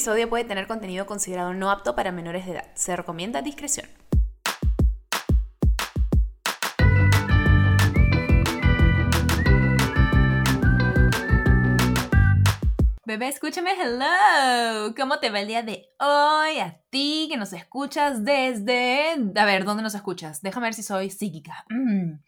episodio puede tener contenido considerado no apto para menores de edad. Se recomienda discreción. Bebé, escúchame, hello. ¿Cómo te va el día de hoy? A ti que nos escuchas desde... A ver, ¿dónde nos escuchas? Déjame ver si soy psíquica. Mm.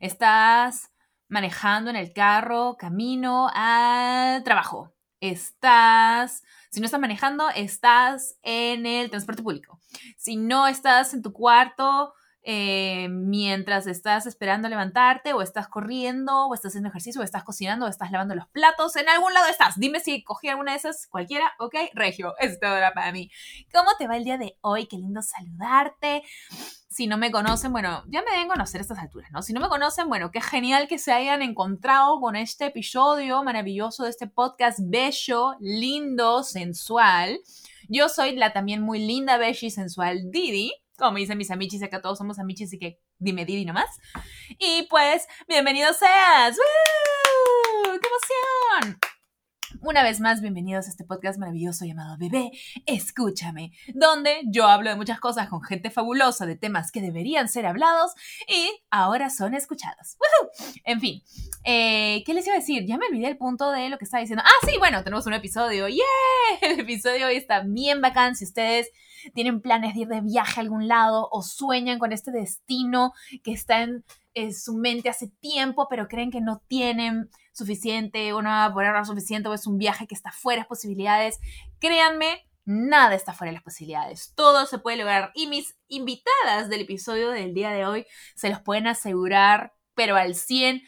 Estás manejando en el carro, camino al trabajo. Estás... Si no estás manejando, estás en el transporte público. Si no estás en tu cuarto eh, mientras estás esperando levantarte o estás corriendo o estás haciendo ejercicio o estás cocinando o estás lavando los platos, en algún lado estás. Dime si cogí alguna de esas, cualquiera, ok, Regio, es todo para mí. ¿Cómo te va el día de hoy? Qué lindo saludarte. Si no me conocen, bueno, ya me deben conocer a estas alturas, ¿no? Si no me conocen, bueno, qué genial que se hayan encontrado con este episodio maravilloso de este podcast bello, lindo, sensual. Yo soy la también muy linda, bella y sensual Didi como dicen mis amichis, acá todos somos amichis, así que dime Didi nomás. Y pues, bienvenido seas. ¡Woo! ¡Qué emoción! Una vez más, bienvenidos a este podcast maravilloso llamado Bebé, escúchame, donde yo hablo de muchas cosas con gente fabulosa, de temas que deberían ser hablados y ahora son escuchados. En fin, eh, ¿qué les iba a decir? Ya me olvidé el punto de lo que estaba diciendo. Ah, sí, bueno, tenemos un episodio. ¡Yeah! El episodio hoy está bien bacán. Si ustedes tienen planes de ir de viaje a algún lado o sueñan con este destino que está en, su mente hace tiempo, pero creen que no tienen suficiente o no va a poder ahorrar suficiente o es un viaje que está fuera de posibilidades, créanme, nada está fuera de las posibilidades. Todo se puede lograr. Y mis invitadas del episodio del día de hoy se los pueden asegurar, pero al 100%.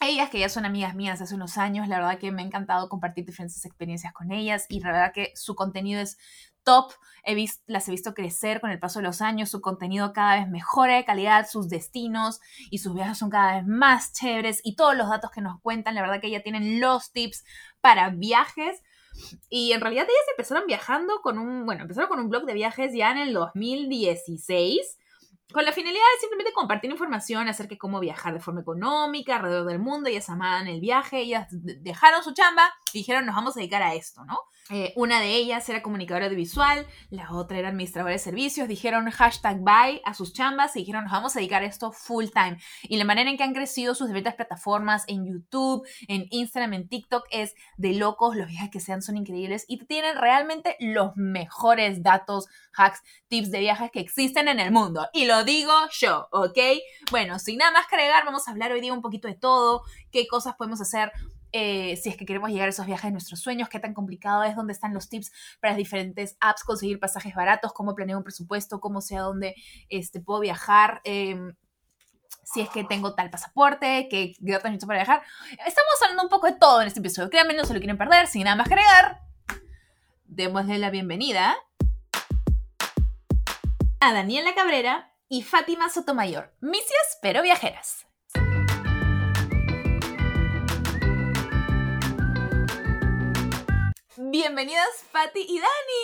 Ellas que ya son amigas mías hace unos años, la verdad que me ha encantado compartir diferentes experiencias con ellas y la verdad que su contenido es top. He visto, las he visto crecer con el paso de los años, su contenido cada vez mejora de calidad, sus destinos y sus viajes son cada vez más chéveres y todos los datos que nos cuentan, la verdad que ya tienen los tips para viajes. Y en realidad ellas empezaron viajando con un, bueno, empezaron con un blog de viajes ya en el 2016 con la finalidad de simplemente compartir información acerca de cómo viajar de forma económica alrededor del mundo. Ellas amaban el viaje, ellas dejaron su chamba y dijeron, nos vamos a dedicar a esto, ¿no? Eh, una de ellas era comunicadora audiovisual, la otra era administradora de servicios. Dijeron hashtag bye a sus chambas y dijeron, nos vamos a dedicar a esto full time. Y la manera en que han crecido sus diferentes plataformas en YouTube, en Instagram, en TikTok es de locos. Los viajes que sean son increíbles y tienen realmente los mejores datos, hacks, tips de viajes que existen en el mundo. Y lo digo yo, ¿ok? Bueno, sin nada más que agregar, vamos a hablar hoy día un poquito de todo, qué cosas podemos hacer eh, si es que queremos llegar a esos viajes de nuestros sueños, qué tan complicado es, dónde están los tips para las diferentes apps, conseguir pasajes baratos, cómo planeo un presupuesto, cómo sé a dónde este, puedo viajar, em, si es que tengo tal pasaporte, qué datos necesito para viajar. Estamos hablando un poco de todo en este episodio. Créanme, no se lo quieren perder, sin nada más que agregar. Démosle la bienvenida a Daniela Cabrera y Fátima Sotomayor, misias pero viajeras. Bienvenidas Patti y Dani.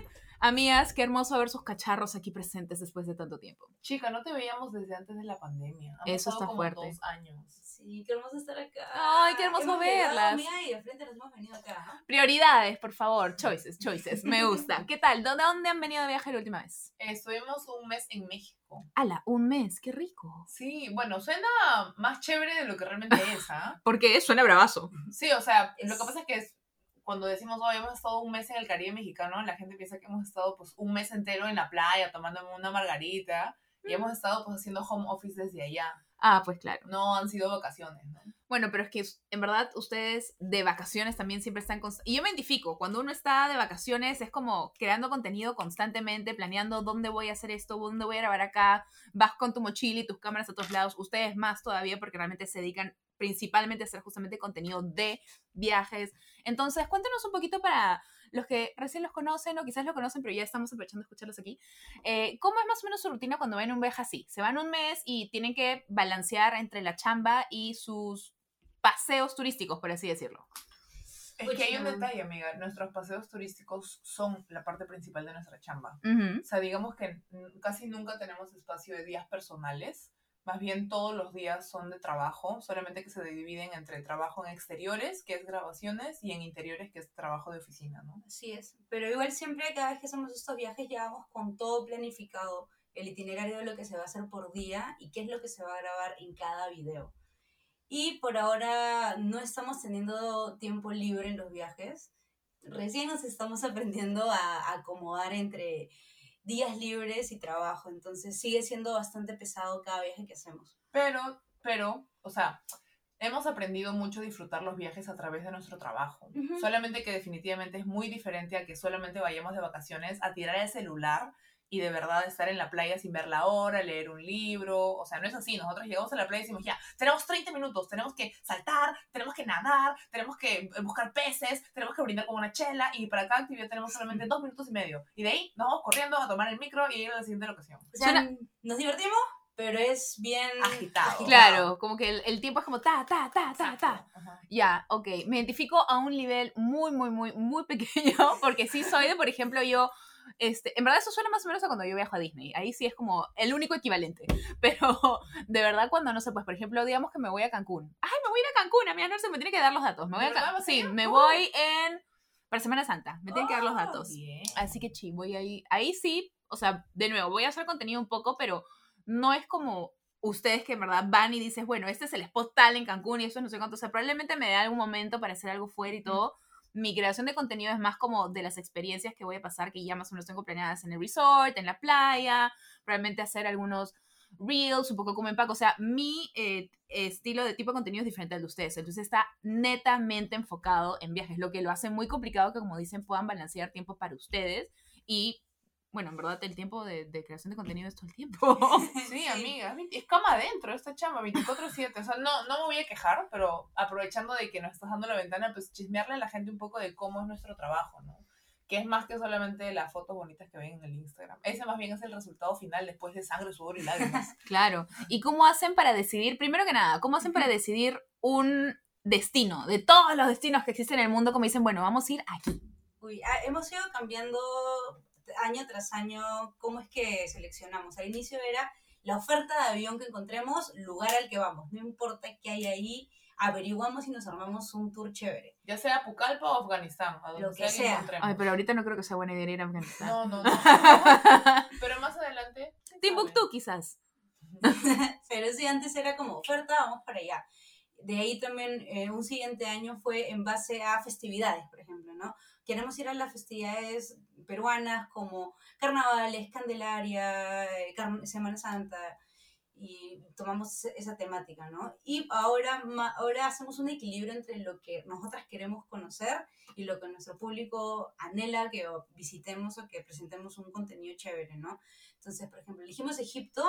¡Yay! Amigas, qué hermoso ver sus cacharros aquí presentes después de tanto tiempo. Chica, no te veíamos desde antes de la pandemia. Eso está fuerte. Dos años. Sí, qué hermoso estar acá. Ay, qué hermoso verlas. Mira, y de frente nos hemos venido acá. Prioridades, por favor. Choices, choices. Me gusta. ¿Qué tal? ¿Dónde, dónde han venido de viaje la última vez? estuvimos un mes en México. ¡Hala! Un mes. ¡Qué rico! Sí, bueno, suena más chévere de lo que realmente es, ¿ah? Porque suena bravazo. Sí, o sea, lo que pasa es que cuando decimos, oh, hemos estado un mes en el Caribe mexicano, la gente piensa que hemos estado pues un mes entero en la playa tomando una margarita y hemos estado pues haciendo home office desde allá. Ah, pues claro. No han sido vacaciones, ¿no? Bueno, pero es que en verdad ustedes de vacaciones también siempre están... Y yo me identifico, cuando uno está de vacaciones es como creando contenido constantemente, planeando dónde voy a hacer esto, dónde voy a grabar acá, vas con tu mochila y tus cámaras a todos lados, ustedes más todavía porque realmente se dedican principalmente a hacer justamente contenido de viajes. Entonces, cuéntanos un poquito para los que recién los conocen o quizás lo conocen, pero ya estamos aprovechando de escucharlos aquí. Eh, ¿Cómo es más o menos su rutina cuando ven un viaje así? Se van un mes y tienen que balancear entre la chamba y sus paseos turísticos, por así decirlo. Es que hay un detalle, amiga. Nuestros paseos turísticos son la parte principal de nuestra chamba. O sea, digamos que casi nunca tenemos espacio de días personales Más bien todos los días son de trabajo, solamente que se dividen entre trabajo en exteriores, que es grabaciones, y en interiores, que es trabajo de oficina, ¿no? Así es. Pero igual siempre cada vez que hacemos estos viajes llevamos con todo planificado el itinerario de lo que se va a hacer por día y qué es lo que se va a grabar en cada video. Y por ahora no estamos teniendo tiempo libre en los viajes. Recién nos estamos aprendiendo a acomodar entre días libres y trabajo. Entonces sigue siendo bastante pesado cada viaje que hacemos. Pero, pero, o sea, hemos aprendido mucho a disfrutar los viajes a través de nuestro trabajo. Solamente que definitivamente es muy diferente a que solamente vayamos de vacaciones a tirar el celular y de verdad estar en la playa sin ver la hora, leer un libro. O sea, no es así. Nosotros llegamos a la playa y decimos, ya, tenemos 30 minutos, tenemos que saltar, tenemos que nadar, tenemos que buscar peces, tenemos que brindar con una chela y para cada actividad tenemos solamente dos minutos y medio. Y de ahí nos vamos corriendo a tomar el micro y ir a la siguiente locación. O sea, Suena- nos divertimos, pero es bien Agitado. Claro, como que el, el tiempo es como ta, ta, ta, ta, ta. Ya, ok. Me identifico a un nivel muy, muy, muy, muy pequeño, porque sí soy de, por ejemplo, yo, este, en verdad eso suena más o menos a cuando yo viajo a Disney. Ahí sí es como el único equivalente. Pero de verdad cuando no sé, pues por ejemplo, digamos que me voy a Cancún. Ay, me voy a ir a Cancún, a mí no se me tiene que dar los datos. Me voy ¿De a verdad Can- vas a Sí, me voy en para Semana Santa. Me tienen que dar los Ah, datos. bien. Así que sí, voy ahí. Ahí sí, o sea, de nuevo, voy a hacer contenido un poco, pero no es como ustedes que en verdad van y dices, bueno, este es el spot tal en Cancún y eso no sé cuánto. O sea, probablemente me dé algún momento para hacer algo fuera y todo. Mi creación de contenido es más como de las experiencias que voy a pasar, que ya más o menos tengo planeadas en el resort, en la playa, probablemente hacer algunos reels, un poco como empaco. O sea, mi eh, estilo de tipo de contenido es diferente al de ustedes. Entonces está netamente enfocado en viajes, lo que lo hace muy complicado que, como dicen, puedan balancear tiempo para ustedes. Y, bueno, en verdad, el tiempo de, de creación de contenido es todo el tiempo. Sí, amiga, es cama adentro esta chamba, 24-7. O sea, no, no me voy a quejar, pero aprovechando de que nos estás dando la ventana, pues chismearle a la gente un poco de cómo es nuestro trabajo, ¿no? Que es más que solamente las fotos bonitas que ven en el Instagram. Ese más bien es el resultado final después de sangre, sudor y lágrimas. Claro. ¿Y cómo hacen para decidir, primero que nada, cómo hacen para decidir un destino? De todos los destinos que existen en el mundo, como dicen, bueno, vamos a ir aquí. Uy, ah, hemos ido cambiando año tras año cómo es que seleccionamos. Al inicio era la oferta de avión que encontremos, lugar al que vamos. No importa qué hay ahí, averiguamos y nos armamos un tour chévere. Ya sea Pucallpa o Afganistán, a donde Lo que sea. Ay, pero ahorita no creo que sea buena idea ir a Afganistán. No, no, no. Pero más adelante. Timbuktu, quizás. Pero sí, antes era como oferta, vamos para allá. De ahí también eh, un siguiente año fue en base a festividades, por ejemplo, ¿no? Queremos ir a las festividades peruanas como carnavales, Candelaria, eh, Car- Semana Santa, y tomamos esa temática, ¿no? Y ahora, ahora hacemos un equilibrio entre lo que nosotras queremos conocer y lo que nuestro público anhela que visitemos o que presentemos un contenido chévere, ¿no? Entonces, por ejemplo, elegimos Egipto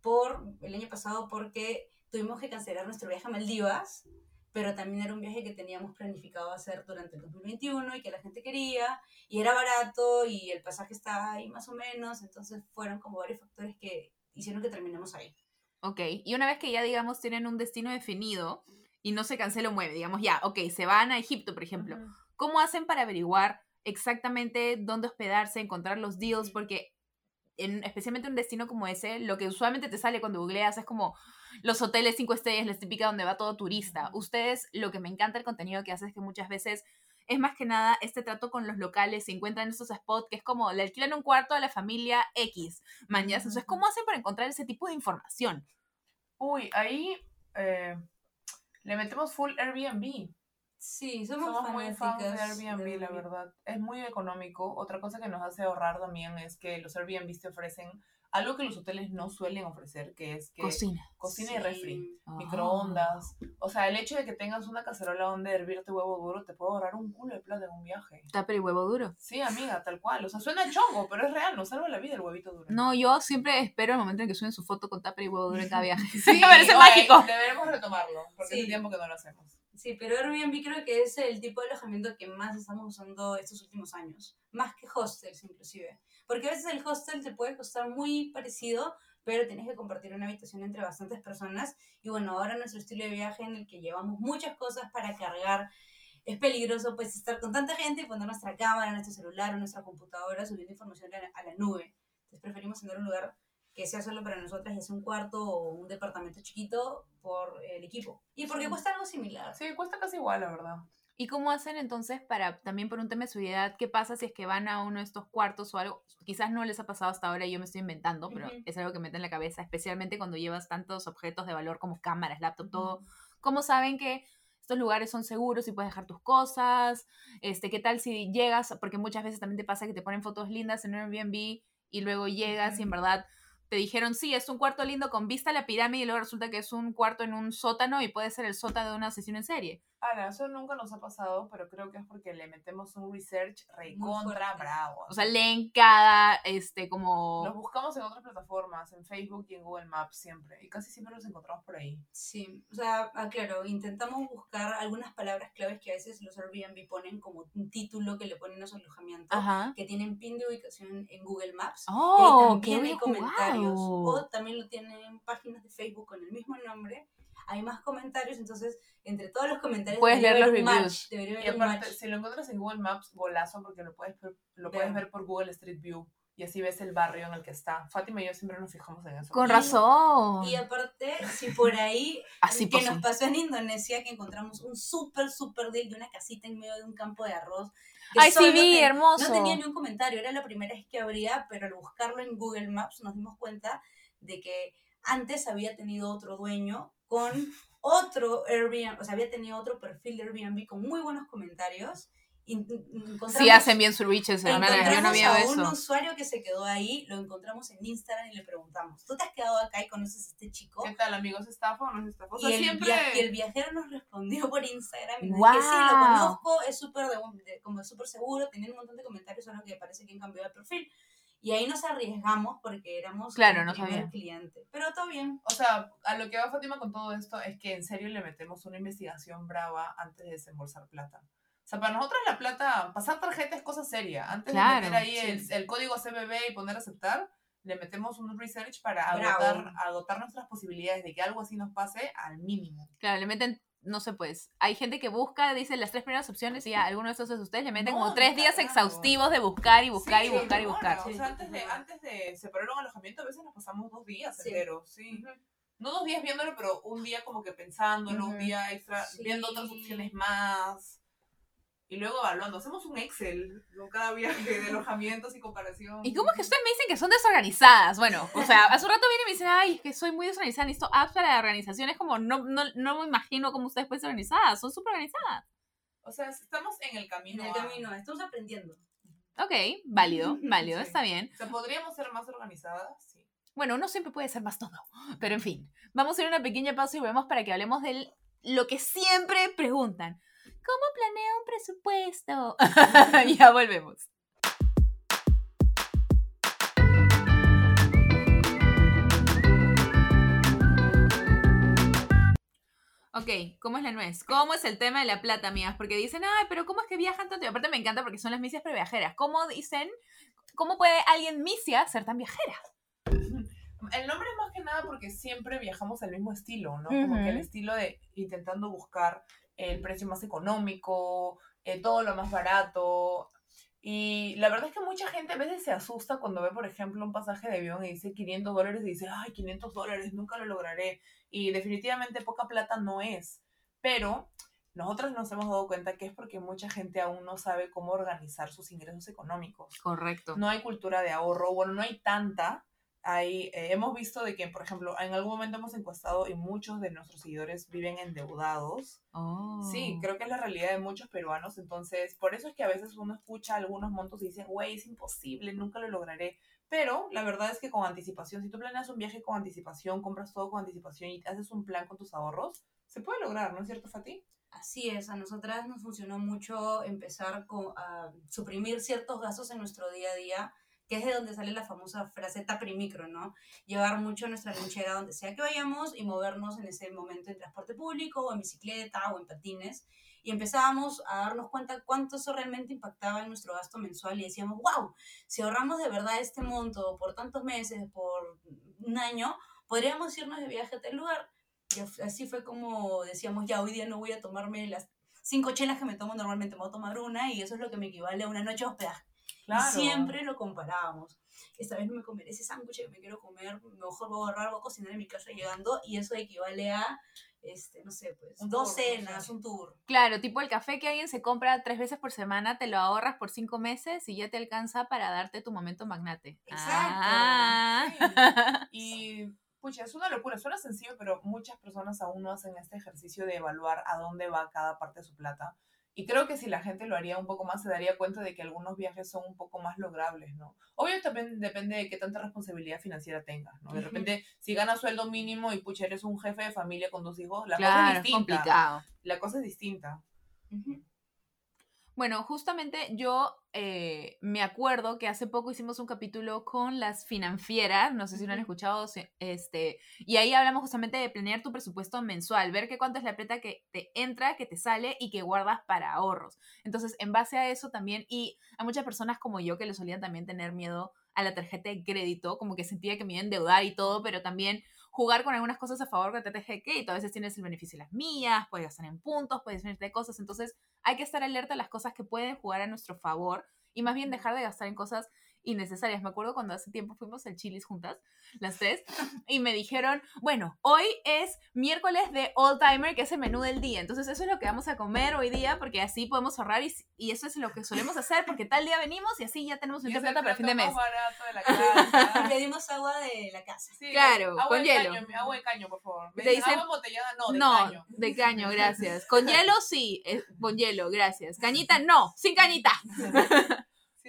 por el año pasado porque tuvimos que cancelar nuestro viaje a Maldivas, pero también era un viaje que teníamos planificado hacer durante el 2021 y que la gente quería, y era barato y el pasaje estaba ahí más o menos, entonces fueron como varios factores que hicieron que terminemos ahí. Ok, y una vez que ya, digamos, tienen un destino definido y no se cancela o mueve, digamos, ya, ok, se van a Egipto, por ejemplo. ¿Cómo hacen para averiguar exactamente dónde hospedarse, encontrar los deals? Porque en, especialmente un destino como ese, lo que usualmente te sale cuando googleas es como los hoteles cinco estrellas, la típica donde va todo turista. Ustedes, lo que me encanta el contenido que hacen es que muchas veces es más que nada este trato con los locales, se encuentran en estos spots que es como le alquilan un cuarto a la familia X, mañas. Entonces, ¿cómo hacen para encontrar ese tipo de información? Uy, ahí eh, le metemos full Airbnb. Sí, somos, Somos muy fans de Airbnb, de la verdad. Es muy económico. Otra cosa que nos hace ahorrar también es que los Airbnb te ofrecen algo que los hoteles no suelen ofrecer, que es que Cocina. cocina y Sí. refri, Ah. microondas. O sea, el hecho de que tengas una cacerola donde hervirte huevo duro te puede ahorrar un culo de plata en un viaje. Tupper y huevo duro. Sí, amiga, tal cual. O sea, suena chongo, pero es real, nos salva la vida el huevito duro. No, yo siempre espero el momento en que suben su foto con tupper y huevo duro en cada viaje. Sí, me parece oye, mágico. Deberemos retomarlo, porque Sí. hace tiempo que no lo hacemos. Sí, pero Airbnb creo que es el tipo de alojamiento que más estamos usando estos últimos años, más que hostels inclusive. Porque a veces el hostel te puede costar muy parecido, pero tienes que compartir una habitación entre bastantes personas. Y bueno, ahora nuestro estilo de viaje en el que llevamos muchas cosas para cargar, es peligroso pues estar con tanta gente y poner nuestra cámara, nuestro celular o nuestra computadora subiendo información a la, nube. Entonces preferimos tener un lugar que sea solo para nosotras y sea un cuarto o un departamento chiquito por el equipo. Y porque cuesta algo similar. Sí, cuesta casi igual, la verdad. ¿Y cómo hacen entonces para, también por un tema de seguridad, qué pasa si es que van a uno de estos cuartos o algo? Quizás no les ha pasado hasta ahora y yo me estoy inventando, pero Ujú. es algo que me mete en la cabeza, especialmente cuando llevas tantos objetos de valor como cámaras, laptop, todo. ¿Cómo saben que estos lugares son seguros y puedes dejar tus cosas? Este, ¿Qué tal si llegas? Porque muchas veces también te pasa que te ponen fotos lindas en Airbnb y luego llegas y en verdad te dijeron, sí, es un cuarto lindo con vista a la pirámide y luego resulta que es un cuarto en un sótano y puede ser el sótano de un asesino en serie. Ahora, eso nunca nos ha pasado, pero creo que es porque le metemos un research recontra bravo. O sea, leen cada, este, como... Los buscamos en otras plataformas, en Facebook y en Google Maps siempre. Y casi siempre los encontramos por ahí. Sí, o sea, claro, intentamos buscar algunas palabras claves que a veces los Airbnb ponen como un título que le ponen a su alojamiento, Ajá. que tienen pin de ubicación en Google Maps. y Oh, qué también hay bien comentarios. O también lo tienen páginas de Facebook con el mismo nombre. Hay más comentarios, entonces entre todos los comentarios Puedes leer los reviews. match, debería Y aparte, match. si lo encuentras en Google Maps, golazo, porque lo puedes, lo puedes ver por Google Street View. Y así ves el barrio en el que está. Fátima y yo siempre nos fijamos en eso. Con Y- razón. Y aparte, si por ahí Así que pasó. nos pasó en Indonesia, que encontramos un súper, súper deal de una casita en medio de un campo de arroz. Ay, sí vi, hermoso. No tenía ni un comentario, era la primera vez que abría, pero al buscarlo en Google Maps nos dimos cuenta de que antes había tenido otro dueño con otro Airbnb, o sea, había tenido otro perfil de Airbnb con muy buenos comentarios. Sí hacen bien sus riches, hermana. Yo no Encontramos veo a un eso. usuario que se quedó ahí, lo encontramos en Instagram y le preguntamos, ¿tú te has quedado acá y conoces a este chico? ¿Qué tal, amigos? ¿Estafa o no es estafa? O sea, y, el siempre... y el viajero nos respondió por Instagram y ¡Guau! dije, sí, lo conozco, es súper de, de- como súper seguro, tenía un montón de comentarios, solo que parece que han cambiado de perfil. Y ahí nos arriesgamos porque éramos Claro, el no primer sabía. cliente. Pero todo bien. O sea, a lo que va Fátima con todo esto es que en serio le metemos una investigación brava antes de desembolsar plata. O sea, para nosotros la plata, pasar tarjeta es cosa seria. Antes Claro, de meter ahí sí. el, el código CBB y poner aceptar, le metemos un research para agotar, agotar nuestras posibilidades de que algo así nos pase al mínimo. Claro, le meten, no sé, pues. Hay gente que busca, dice las tres primeras opciones y ya, alguno de esos de ustedes le meten No, como tres días cagando. exhaustivos de buscar y buscar Sí, y buscar y buscar. no, Sí, o sea, antes de, antes de separar un alojamiento, a veces nos pasamos dos días Sí. enteros, sí. No dos días viéndolo, pero un día como que pensándolo, un Ujú. día extra, Sí. viendo otras opciones más. Y luego evaluando. Hacemos un Excel con cada viaje de alojamientos y comparación. ¿Y cómo es que ustedes me dicen que son desorganizadas? Bueno, o sea, hace un rato vienen y me dicen, ay, es que soy muy desorganizada, necesito apps para la organización. Es como, no, no, no me imagino cómo ustedes pueden ser organizadas, son súper organizadas. O sea, estamos en el En camino. el a- camino, estamos aprendiendo. Ok, válido, válido, Sí. está bien. O sea, ¿podríamos ser más organizadas? Sí. Bueno, uno siempre puede ser más todo, pero en fin, vamos a ir a una pequeña pausa y volvemos para que hablemos de lo que siempre preguntan. ¿Cómo planea un presupuesto? ya volvemos. Ok, ¿cómo es la nuez? ¿Cómo es el tema de la plata, amigas? Porque dicen, ay, pero ¿cómo es que viajan tanto? Y aparte me encanta porque son las misias previajeras. ¿Cómo dicen, cómo puede alguien misia ser tan viajera? El nombre es más que nada porque siempre viajamos al mismo estilo, ¿no? Como que el estilo de intentando buscar el precio más económico, eh, todo lo más barato. Y la verdad es que mucha gente a veces se asusta cuando ve, por ejemplo, un pasaje de avión y dice 500 dólares y dice, ay, 500 dólares, nunca lo lograré. Y definitivamente poca plata no es. Pero nosotros nos hemos dado cuenta que es porque mucha gente aún no sabe cómo organizar sus ingresos económicos Correcto. no hay cultura de ahorro, bueno, no hay tanta. Hay, eh, hemos visto de que, por ejemplo, en algún momento hemos encuestado y muchos de nuestros seguidores viven endeudados. Sí, Oh. creo que es la realidad de muchos peruanos. Entonces, por eso es que a veces uno escucha algunos montos y dice, güey, es imposible, nunca lo lograré. Pero la verdad es que con anticipación, si tú planeas un viaje con anticipación, compras todo con anticipación y haces un plan con tus ahorros, se puede lograr, ¿no es cierto, Fati? Así es, a nosotras nos funcionó mucho empezar con, a suprimir ciertos gastos en nuestro día a día, que es de donde sale la famosa frase taprimicro, ¿no? Llevar mucho nuestra lonchera donde sea que vayamos y movernos en ese momento en transporte público o en bicicleta o en patines. Y empezábamos a darnos cuenta cuánto eso realmente impactaba en nuestro gasto mensual y decíamos, wow, si ahorramos de verdad este monto por tantos meses, por un año, podríamos irnos de viaje a tal lugar. Y así fue como decíamos, ya hoy día no voy a tomarme las cinco chelas que me tomo normalmente, me voy a tomar una y eso es lo que me equivale a una noche de hospedaje. Claro. Y siempre lo comparábamos. Esta vez no me comeré ese sándwich que me quiero comer, mejor voy a ahorrar, voy a cocinar en mi casa llegando y eso equivale a, este, no sé, pues, Un dos tour, cenas, sí. un tour. Claro, tipo el café que alguien se compra tres veces por semana, te lo ahorras por cinco meses y ya te alcanza para darte tu momento magnate. Exacto. Ah. Y, pucha, es una locura. Suena sencillo, pero muchas personas aún no hacen este ejercicio de evaluar a dónde va cada parte de su plata. Y creo que si la gente lo haría un poco más, se daría cuenta de que algunos viajes son un poco más logrables, ¿no? Obvio también depende de qué tanta responsabilidad financiera tengas, ¿no? De repente, si ganas sueldo mínimo y, pucha, eres un jefe de familia con dos hijos, la cosa Claro, es es distinta. complicado. La cosa es distinta. Bueno, justamente yo eh, me acuerdo que hace poco hicimos un capítulo con las financieras, no sé si lo han escuchado, este, y ahí hablamos justamente de planear tu presupuesto mensual, ver qué cuánto es la plata que te entra, que te sale y que guardas para ahorros. Entonces, en base a eso también, y a muchas personas como yo que le solían también tener miedo a la tarjeta de crédito, como que sentía que me iba a endeudar y todo, pero también jugar con algunas cosas a favor de la tarjeta de crédito. A veces tienes el beneficio de las millas, puedes gastar en puntos, puedes venirte de cosas. Entonces, hay que estar alerta a las cosas que pueden jugar a nuestro favor y más bien dejar de gastar en cosas innecesarias. Me acuerdo cuando hace tiempo fuimos al Chilis juntas, las tres, y me dijeron, bueno, hoy es miércoles de All Timer, que es el menú del día. Entonces, eso es lo que vamos a comer hoy día, porque así podemos ahorrar y, y eso es lo que solemos hacer, porque tal día venimos y así ya tenemos mucha plata para el fin de mes. barato de la casa. Pedimos agua de la casa. Sí, Claro, agua con de hielo. Caño, agua de caño, por favor. Me Te dicen, dicen- agua embotellada, no, de No, caño. de caño, gracias. Con hielo sí, eh, con hielo, gracias. Cañita no, sin cañita.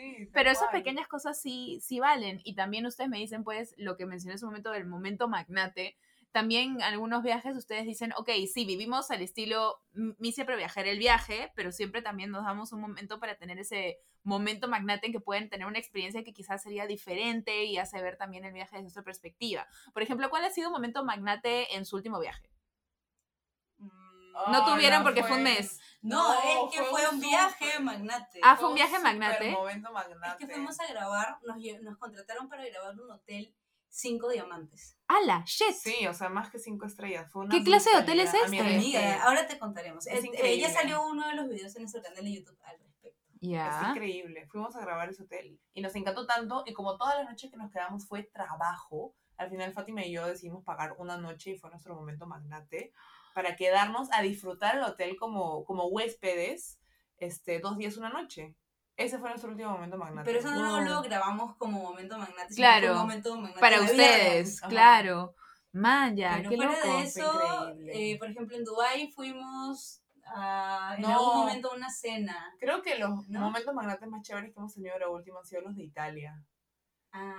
Sí, Pero esas cual. pequeñas cosas sí, sí valen. Y también ustedes me dicen, pues, lo que mencioné en su momento del momento magnate. También en algunos viajes ustedes dicen, ok, sí, vivimos al estilo, mi siempre viajar el viaje, pero siempre también nos damos un momento para tener ese momento magnate en que pueden tener una experiencia que quizás sería diferente y hace ver también el viaje desde otra perspectiva. Por ejemplo, ¿cuál ha sido un momento magnate en su último viaje? No tuvieron no porque fue un fue. mes. No, No, es que fue fue un un viaje súper- magnate. Ah, fue un un viaje magnate. momento Es magnate. que fuimos a grabar, nos, nos contrataron para grabar un hotel cinco diamantes. ¡Hala! ¡Shit! Sí, o sea, más que cinco estrellas. Fue una ¿Qué clase de hotel es este? es Amiga, ahora te contaremos. es Eh, increíble. ya salió uno de los videos en nuestro canal de YouTube al respecto. Es Ya. increíble. Fuimos a grabar ese hotel y nos encantó tanto. Y como todas las noches que nos quedamos fue trabajo, al final Fátima y yo decidimos pagar una noche y fue nuestro momento magnate para quedarnos a disfrutar el hotel como, como huéspedes este, dos días, una noche. Ese fue nuestro último momento magnate. Pero eso no Wow. lo grabamos como momento magnate, Claro, un momento magnate Para ustedes, claro. Man, ya, Pero qué fuera loco. de fue eso, increíble. eh, por ejemplo, en Dubai fuimos a, en No. algún momento a una cena. Creo que los ¿No? momentos magnates más chéveres que hemos tenido ahora último han sido los de Italia.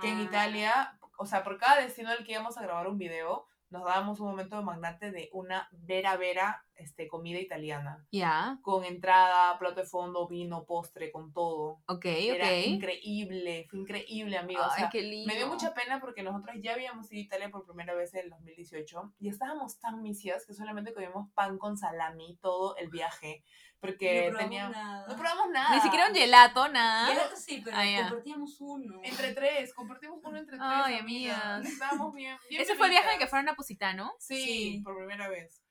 Que en Ah, Italia, o sea, por cada destino al que íbamos a grabar un video, nos dábamos un momento de magnate de una vera vera este, comida italiana. Ya, Con entrada, plato de fondo, vino, postre, con todo. ok, Era ok. increíble, fue increíble, amigo. o Ay, sea, qué lindo. me dio mucha pena porque nosotros ya habíamos ido a Italia por primera vez en el 2018 y estábamos tan misias que solamente comimos pan con salami todo el viaje. Porque no probamos tenía... nada. No probamos nada. Ni siquiera un gelato, nada. Gelato sí, pero Ah, compartíamos uno. Entre tres, compartimos uno entre tres. Ay, amiga. amigas. Estábamos bien. bien Ese fue el viaje en que fueron a Positano. Sí, Sí. por primera vez.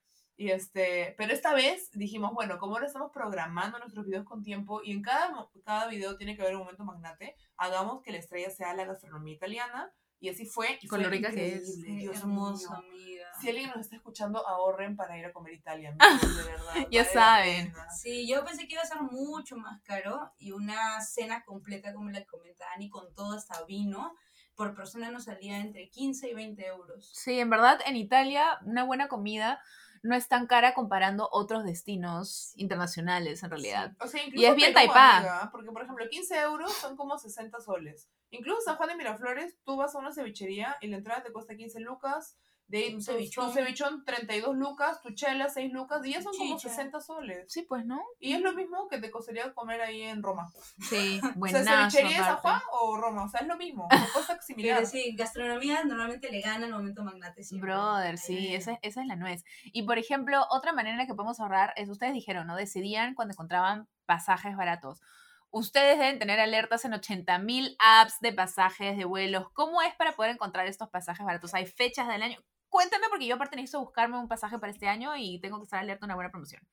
Y este, pero esta vez dijimos, bueno, como ahora estamos programando nuestros videos con tiempo y en cada, cada video tiene que haber un momento magnate, hagamos que la estrella sea la gastronomía italiana. Y así fue. Y Con fue lo rica que es. Dios hermoso, mío. amiga. Si alguien nos está escuchando, ahorren para ir a comer Italia, amigos, de verdad. Ya saben. Sí, yo pensé que iba a ser mucho más caro y una cena completa, como la comenta Ani, con todo hasta vino, por persona nos salía entre 15 y 20 euros. Sí, en verdad, en Italia, una buena comida no es tan cara comparando otros destinos internacionales, en realidad. O sea, Y incluso es bien taipá. porque, por ejemplo, 15 euros son como 60 soles. Incluso San Juan de Miraflores, tú vas a una cevichería y la entrada te cuesta 15 lucas. De ahí Un tu- cevichón. tu cevichón 32 lucas, tu chela 6 lucas, y ya son como Chicha. 60 soles. Sí, pues, ¿no? Y es lo mismo que te costaría comer ahí en Roma. Sí, o sea, buenazo. cevichería de San. Juan o Roma, o sea, es lo mismo, cosa similar. Pero sí, gastronomía normalmente le gana al momento magnate siempre. Brother, sí, esa, esa es la nuez. Y por ejemplo, otra manera en la que podemos ahorrar es, ustedes dijeron, ¿no? Decidían cuando encontraban pasajes baratos. Ustedes deben tener alertas en 80.000 apps de pasajes, de vuelos. ¿Cómo es para poder encontrar estos pasajes baratos? ¿Hay fechas del año? Cuéntame porque yo aparte necesito buscarme un pasaje para este año y tengo que estar alerta una buena promoción.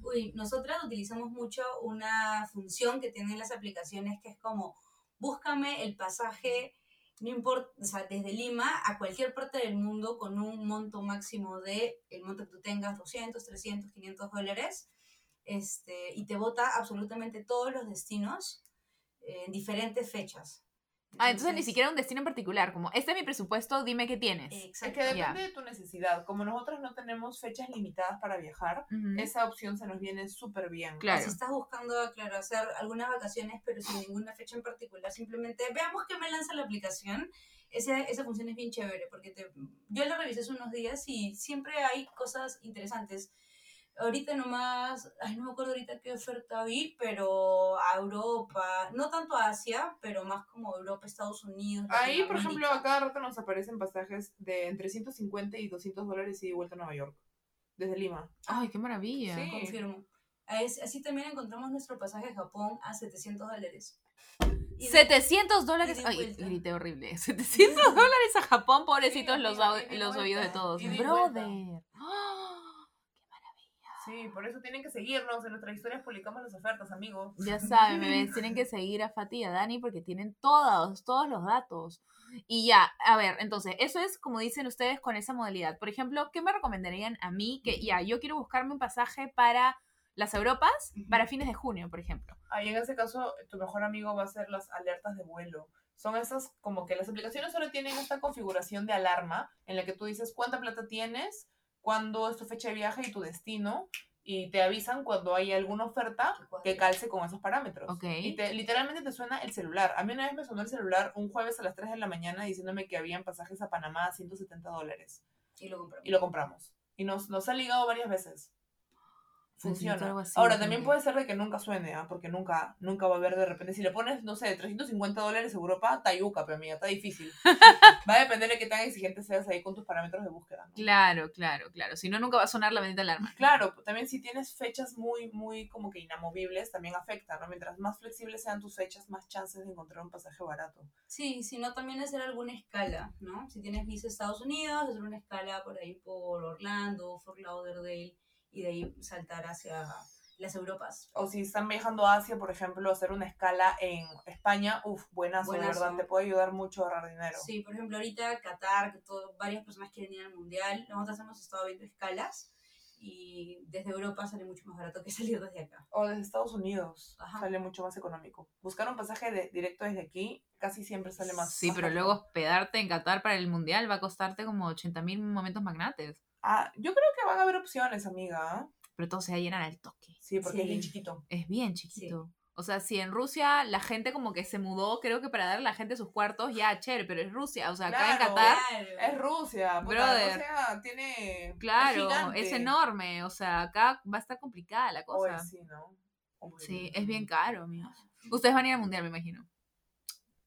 Uy, nosotras utilizamos mucho una función que tienen las aplicaciones que es como búscame el pasaje, no importa, o sea, desde Lima a cualquier parte del mundo con un monto máximo de, el monto que tú tengas, 200, 300, 500 dólares, este, y te vota absolutamente todos los destinos eh, en diferentes fechas. Ah, entonces ni siquiera un destino en particular, como este es mi presupuesto, dime qué tienes. Es Exacto. que Ya. depende de tu necesidad. Como nosotros no tenemos fechas limitadas para viajar, Ujú. esa opción se nos viene súper bien. Claro. Si estás buscando, claro, hacer algunas vacaciones, pero sin ninguna fecha en particular, simplemente veamos que me lanza la aplicación. Esa, esa función es bien chévere, porque te, yo la revisé hace unos días y siempre hay cosas interesantes. Ahorita nomás, ay, no me acuerdo ahorita qué oferta vi, pero a Europa, no tanto a Asia, pero más como Europa, Estados Unidos. Ahí, por ejemplo, a cada rato nos aparecen pasajes de entre 150 y 200 dólares y de vuelta a Nueva York. Desde Lima. Ay, qué maravilla. Sí. Confirmo. As- Así también encontramos nuestro pasaje a Japón a 700 dólares. Y de- 700 dólares. y Ay, grité horrible. 700 dólares a Japón, pobrecitos Sí, los, y los oídos de todos. Brother. ¡Ah! Sí, por eso tienen que seguirnos. En nuestras historias publicamos las ofertas, amigos. Ya saben, bebés, tienen que seguir a Fati y a Dani porque tienen todos, todos los datos. Y ya, a ver, entonces, eso es como dicen ustedes con esa modalidad. Por ejemplo, ¿qué me recomendarían a mí? Que ya, yo quiero buscarme un pasaje para las Europas para fines de junio, por ejemplo. Ahí en ese caso, tu mejor amigo va a ser las alertas de vuelo. Son esas como que las aplicaciones solo tienen esta configuración de alarma en la que tú dices cuánta plata tienes, cuándo es tu fecha de viaje y tu destino, y te avisan cuando hay alguna oferta que calce con esos parámetros. Ok. Y te, literalmente te suena el celular. A mí una vez me sonó el celular un jueves a las 3 de la mañana diciéndome que habían pasajes a Panamá a 170 dólares. Y lo compramos. Y lo compramos. Y nos, nos ha ligado varias veces. Funciona. algo así, Ahora, también puede ser de que nunca suene, ¿ah? porque nunca, nunca va a haber de repente. Si le pones, no sé, 350 dólares Europa, tayuca, pero amiga, está difícil. va a depender de qué tan exigente seas ahí con tus parámetros de búsqueda. ¿no? Claro, claro, claro. Si no, nunca va a sonar la bendita alarma. Claro, también si tienes fechas muy, muy como que inamovibles, también afecta, ¿no? Mientras más flexibles sean tus fechas, más chances de encontrar un pasaje barato. Sí, si no, también hacer alguna escala, ¿no? Si tienes visa a Estados Unidos, hacer una escala por ahí por Orlando, Fort Lauderdale, y de ahí saltar hacia las Europas. O si están viajando a Asia, por ejemplo, hacer una escala en España, uff, buenazo, de Buenazo. verdad, te puede ayudar mucho a ahorrar dinero. Sí, por ejemplo, ahorita Qatar, que todo, varias personas quieren ir al Mundial, nosotros hemos estado viendo escalas y desde Europa sale mucho más barato que salir desde acá. O desde Estados Unidos Ajá. sale mucho más económico. Buscar un pasaje de- directo desde aquí casi siempre sale más. Sí, más pero barato. luego hospedarte en Qatar para el mundial va a costarte como 80 mil momentos magnates. Ah, yo creo que van a haber opciones, amiga. Pero todos se llenan al toque. Sí, porque es bien chiquito. Es bien chiquito. O sea, si en Rusia la gente como que se mudó, creo que para darle a la gente sus cuartos, ya, chévere, pero es Rusia. O sea, acá en Claro. Qatar, Es Rusia, Brother. Rusia tiene. claro, es, enorme. O sea, acá va a estar complicada la cosa. Sí, ¿no? Sí, es bien caro, amigos. Ustedes van a ir al mundial, me imagino.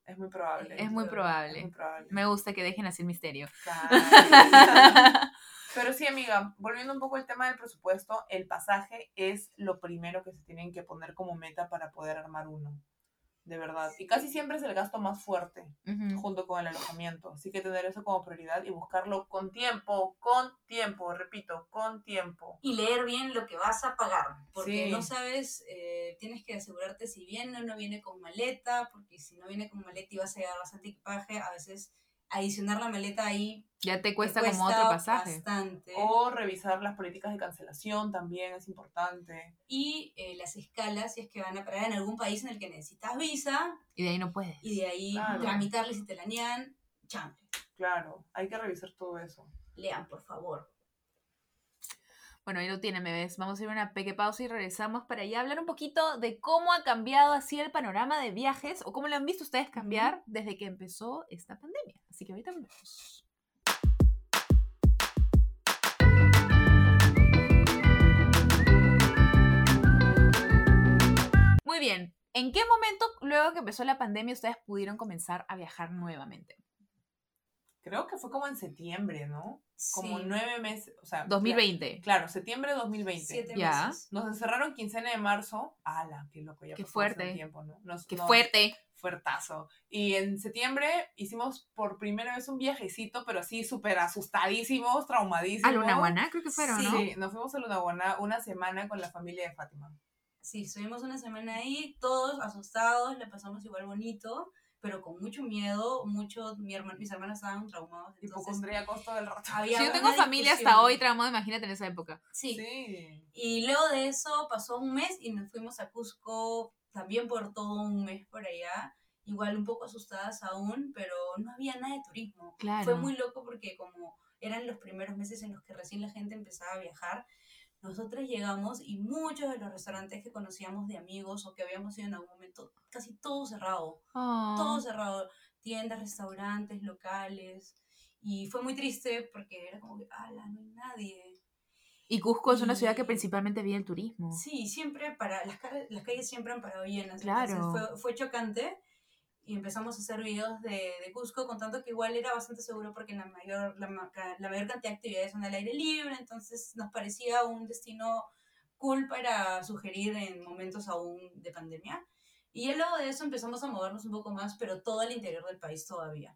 Es muy probable. Es muy Es probable. muy probable. Me gusta que dejen así el misterio. Claro. Pero sí, amiga, volviendo un poco al tema del presupuesto, el pasaje es lo primero que se tienen que poner como meta para poder armar uno. De verdad. Y casi siempre es el gasto más fuerte, junto con el alojamiento. Así que tener eso como prioridad y buscarlo con tiempo, con tiempo, repito, con tiempo. Y leer bien lo que vas a pagar, porque Sí. no sabes, eh, tienes que asegurarte si viene o no viene con maleta, porque si no viene con maleta y vas a llevar bastante equipaje, a veces adicionar la maleta ahí Ya te te cuesta, como otro pasaje. bastante. O revisar las políticas de cancelación también es importante. y eh, las escalas si es que van a parar en algún país en el que necesitas visa Y de ahí no puedes. y de ahí Claro. tramitarles si te la niegan, chambre. Claro, hay que revisar todo eso. Lean, por favor. Bueno, ahí lo tienen, bebés. Vamos a ir a una pequeña pausa y regresamos para ya hablar un poquito de cómo ha cambiado así el panorama de viajes o cómo lo han visto ustedes cambiar desde que empezó esta pandemia. Así que ahorita volvemos. Muy bien. ¿En qué momento, luego que empezó la pandemia, ustedes pudieron comenzar a viajar nuevamente? Creo que fue como en septiembre, ¿no? Como Sí, nueve meses, o sea... 2020. Claro, septiembre de 2020. siete Ya. meses. Nos encerraron quincena de marzo. ¡Hala! ¡Qué loco! Ya Qué pasó fuerte. tiempo, ¿no? Nos- ¡Qué nos- fuerte! Fuertazo. Y en septiembre hicimos por primera vez un viajecito, pero así súper asustadísimos, traumadísimos. A Lunahuaná creo que fueron, ¿no? Sí, nos fuimos a Lunahuaná una semana con la familia de Fátima. Sí, estuvimos una semana ahí, todos asustados, la pasamos igual bonito, pero con mucho miedo, mucho, mi hermano, mis hermanos estaban traumados. Entonces, Hipocondríacos todo el rato. había Si yo tengo familia hasta hoy traumado, imagínate en esa época. Sí. Sí. Y luego de eso pasó un mes y nos fuimos a Cusco también por todo un mes por allá. Igual un poco asustadas aún, pero no había nada de turismo. Claro. Fue muy loco porque como eran los primeros meses en los que recién la gente empezaba a viajar, nosotros llegamos y muchos de los restaurantes que conocíamos de amigos o que habíamos ido en algún momento, casi todo cerrado, Oh. todo cerrado, tiendas, restaurantes, locales. Y fue muy triste porque era como que, ala, no hay nadie. Y Cusco es una ciudad que principalmente vive el turismo. Sí, siempre para las, calles- las calles siempre han parado llenas. Claro. entonces Fue, fue chocante y empezamos a hacer videos de, de Cusco contando que igual era bastante seguro porque la mayor, la, la mayor cantidad de actividades son al aire libre, entonces nos parecía un destino cool para sugerir en momentos aún de pandemia. Y ya luego de eso empezamos a movernos un poco más, pero todo el interior del país todavía.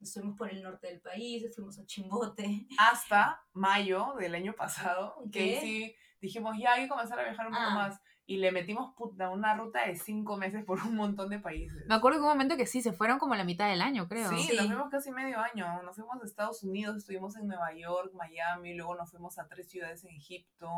Estuvimos por el norte del país, fuimos a Chimbote. Hasta mayo del año pasado, que ¿Qué? sí dijimos, ya hay que comenzar a viajar un poco Ah. más. Y le metimos puta, una ruta de cinco meses por un montón de países. Me acuerdo que un momento que sí, se fueron como la mitad del año, creo. Sí, Sí. nos fuimos casi medio año. Nos fuimos a Estados Unidos, estuvimos en Nueva York, Miami, luego nos fuimos a tres ciudades en Egipto.